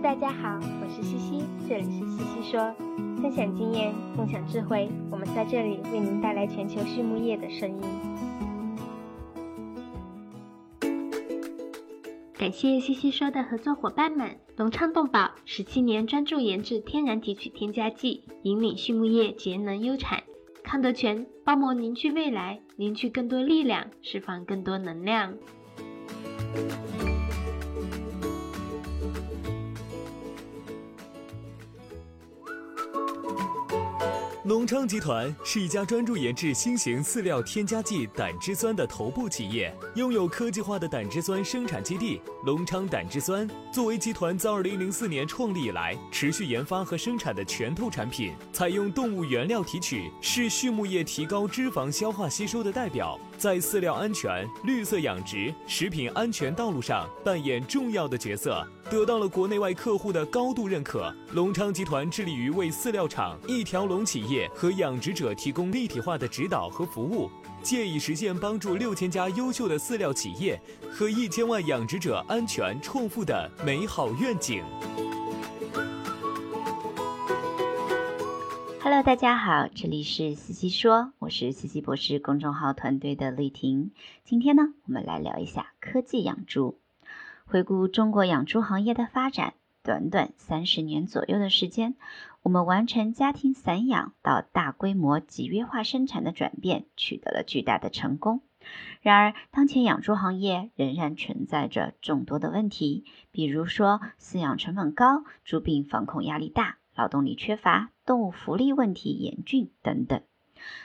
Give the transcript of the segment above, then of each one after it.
大家好，我是西西，这里是西西说，分享经验，共享智慧，我们在这里为您带来全球畜牧业的声音。感谢西西说的合作伙伴们，隆昌动宝十七年专注研制天然提取添加剂，引领畜牧业节能优产。康德全包膜凝聚未来，凝聚更多力量，释放更多能量。隆昌集团是一家专注研制新型饲料添加剂胆汁酸的头部企业，拥有科技化的胆汁酸生产基地——隆昌胆汁酸。作为集团自2004年创立以来持续研发和生产的拳头产品，采用动物原料提取，是畜牧业提高脂肪消化吸收的代表，在饲料安全、绿色养殖、食品安全道路上扮演重要的角色。得到了国内外客户的高度认可。隆昌集团致力于为饲料厂、一条龙企业和养殖者提供立体化的指导和服务，借以实现帮助六千家优秀的饲料企业和一千万养殖者安全创富的美好愿景。Hello，大家好，这里是西西说，我是西西博士公众号团队的丽婷。今天呢，我们来聊一下科技养猪。回顾中国养猪行业的发展，短短三十年左右的时间，我们完成家庭散养到大规模集约化生产的转变，取得了巨大的成功。然而，当前养猪行业仍然存在着众多的问题，比如说饲养成本高、猪病防控压力大、劳动力缺乏、动物福利问题严峻等等。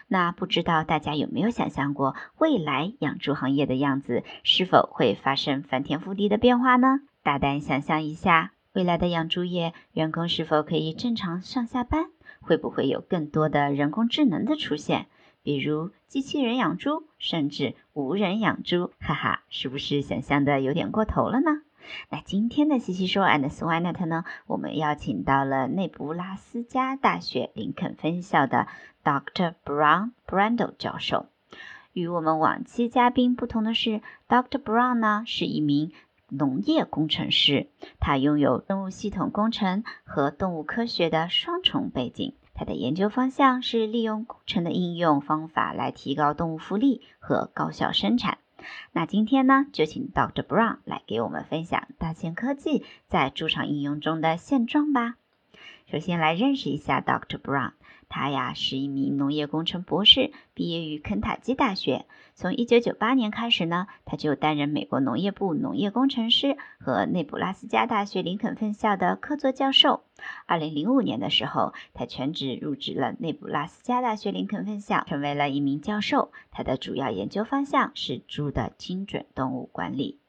那不知道大家有没有想象过，未来养猪行业的样子是否会发生翻天覆地的变化呢？大胆想象一下，未来的养猪业，员工是否可以正常上下班？会不会有更多的人工智能的出现？比如机器人养猪，甚至无人养猪？哈哈，是不是想象的有点过头了呢？那今天的西西说 and Swinet 呢？我们邀请到了内布拉斯加大学林肯分校的 Dr. Brown Brando 教授。与我们往期嘉宾不同的是，Dr. Brown 呢是一名农业工程师，他拥有生物系统工程和动物科学的双重背景。的研究方向是利用工程的应用方法来提高动物福利和高效生产。那今天呢，就请 Dr. Brown 来给我们分享大千科技在猪场应用中的现状吧。首先来认识一下 Dr. Brown。他呀是一名农业工程博士，毕业于肯塔基大学。从一九九八年开始呢，他就担任美国农业部农业工程师和内布拉斯加大学林肯分校的客座教授。二零零五年的时候，他全职入职了内布拉斯加大学林肯分校，成为了一名教授。他的主要研究方向是猪的精准动物管理。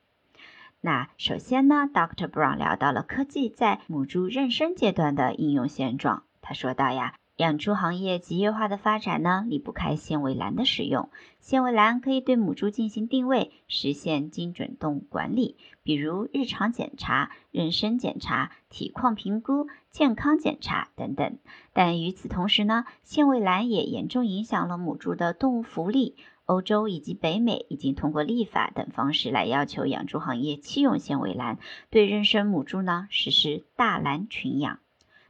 那首先呢，Dr. Brown 聊到了科技在母猪妊娠阶段的应用现状。他说到呀。养猪行业集约化的发展呢，离不开纤维栏的使用。纤维栏可以对母猪进行定位，实现精准动物管理，比如日常检查、妊娠检查、体况评估、健康检查等等。但与此同时呢，纤维栏也严重影响了母猪的动物福利。欧洲以及北美已经通过立法等方式来要求养猪行业弃用纤维栏，对妊娠母猪呢实施大栏群养。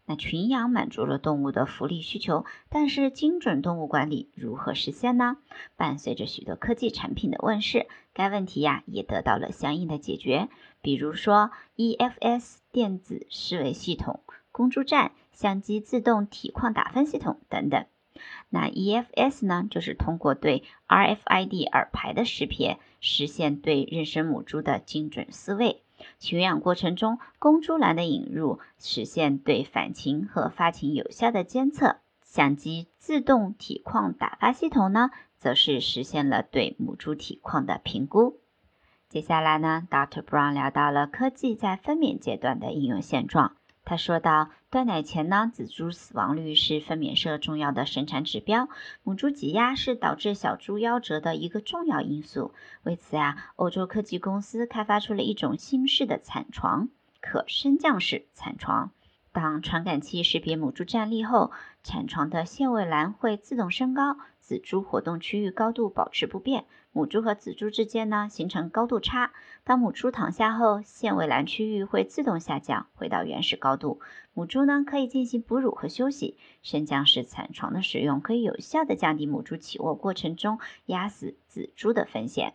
那群养满足了动物的福利需求，但是精准动物管理如何实现呢？伴随着许多科技产品的问世，该问题呀也得到了相应的解决。比如说 EFS 电子思维系统、公猪站、相机自动体况打分系统等等。那 EFS 呢，就是通过对 RFID 耳牌的识别，实现对妊娠母猪的精准饲喂。群养过程中，公猪栏的引入实现对反禽和发情有效的监测；相机自动体况打发系统呢，则是实现了对母猪体况的评估。接下来呢，Dr. Brown 聊到了科技在分娩阶段的应用现状。他说道，断奶前呢，仔猪死亡率是分娩社重要的生产指标，母猪挤压是导致小猪夭折的一个重要因素。为此啊，欧洲科技公司开发出了一种新式的产床——可升降式产床。当传感器识别母猪站立后，产床的限位栏会自动升高，仔猪活动区域高度保持不变，母猪和仔猪之间呢形成高度差。当母猪躺下后，限位栏区域会自动下降，回到原始高度。母猪呢可以进行哺乳和休息。升降式产床的使用可以有效的降低母猪起卧过程中压死仔猪的风险。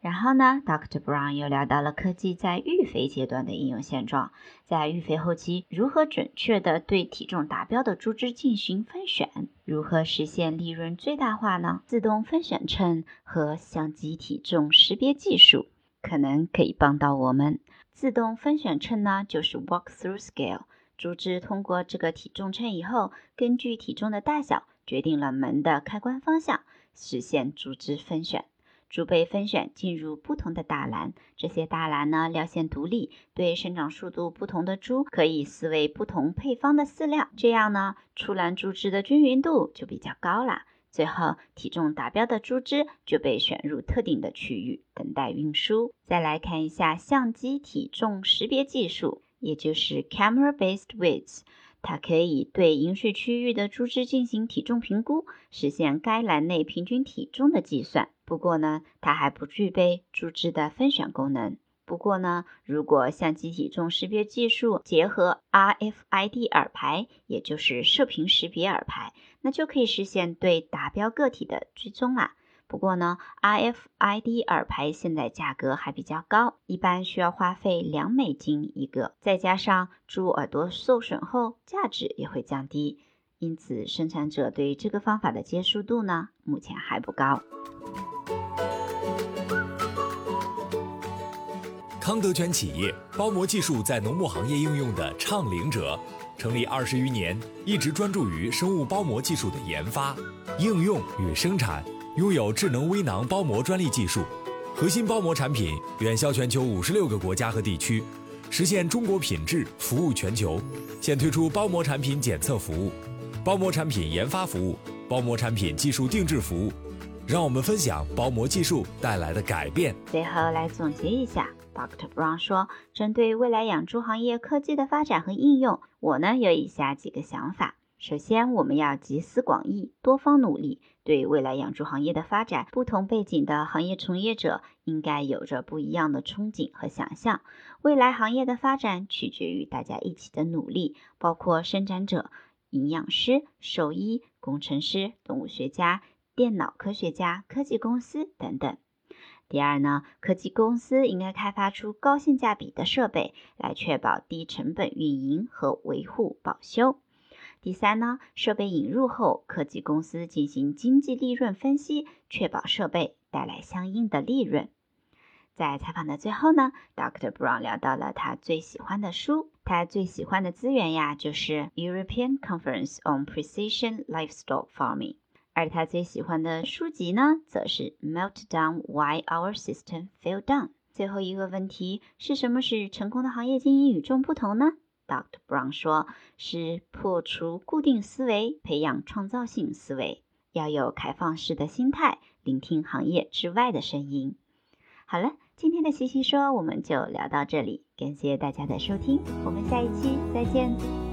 然后呢，Dr. Brown 又聊到了科技在育肥阶段的应用现状，在育肥后期，如何准确的对体重达标的猪只进行分选，如何实现利润最大化呢？自动分选秤和相机体重识别技术可能可以帮到我们。自动分选秤呢，就是 Walk-through Scale，猪只通过这个体重秤以后，根据体重的大小决定了门的开关方向，实现猪只分选。猪被分选进入不同的大栏，这些大栏呢料线独立，对生长速度不同的猪可以饲喂不同配方的饲料，这样呢出栏猪只的均匀度就比较高了。最后体重达标的猪只就被选入特定的区域等待运输。再来看一下相机体重识别技术，也就是 camera-based weights。它可以对饮水区域的猪只进行体重评估，实现该栏内平均体重的计算。不过呢，它还不具备猪只的分选功能。不过呢，如果相机体重识别技术结合 RFID 耳牌，也就是射频识别耳牌，那就可以实现对达标个体的追踪啦。不过呢，RFID 耳牌现在价格还比较高，一般需要花费两美金一个，再加上猪耳朵受损后价值也会降低，因此生产者对这个方法的接受度呢，目前还不高。康德全企业包膜技术在农牧行业应用的倡领者，成立二十余年，一直专注于生物包膜技术的研发、应用与生产。拥有智能微囊包膜专利技术，核心包膜产品远销全球五十六个国家和地区，实现中国品质服务全球。现推出包膜产品检测服务、包膜产品研发服务、包膜产品技术定制服务。让我们分享包膜技术带来的改变。最后来总结一下，Dr. Brown 说，针对未来养猪行业科技的发展和应用，我呢有以下几个想法。首先，我们要集思广益，多方努力。对未来养猪行业的发展，不同背景的行业从业者应该有着不一样的憧憬和想象。未来行业的发展取决于大家一起的努力，包括生产者、营养师、兽医、工程师、动物学家、电脑科学家、科技公司等等。第二呢，科技公司应该开发出高性价比的设备，来确保低成本运营和维护保修。第三呢，设备引入后，科技公司进行经济利润分析，确保设备带来相应的利润。在采访的最后呢，Dr. Brown 聊到了他最喜欢的书，他最喜欢的资源呀，就是 European Conference on Precision Livestock Farming，而他最喜欢的书籍呢，则是 Meltdown: Why Our System Fell Down。最后一个问题是什么使成功的行业经营与众不同呢？Dr. Brown 说：“是破除固定思维，培养创造性思维，要有开放式的心态，聆听行业之外的声音。”好了，今天的西西说我们就聊到这里，感谢大家的收听，我们下一期再见。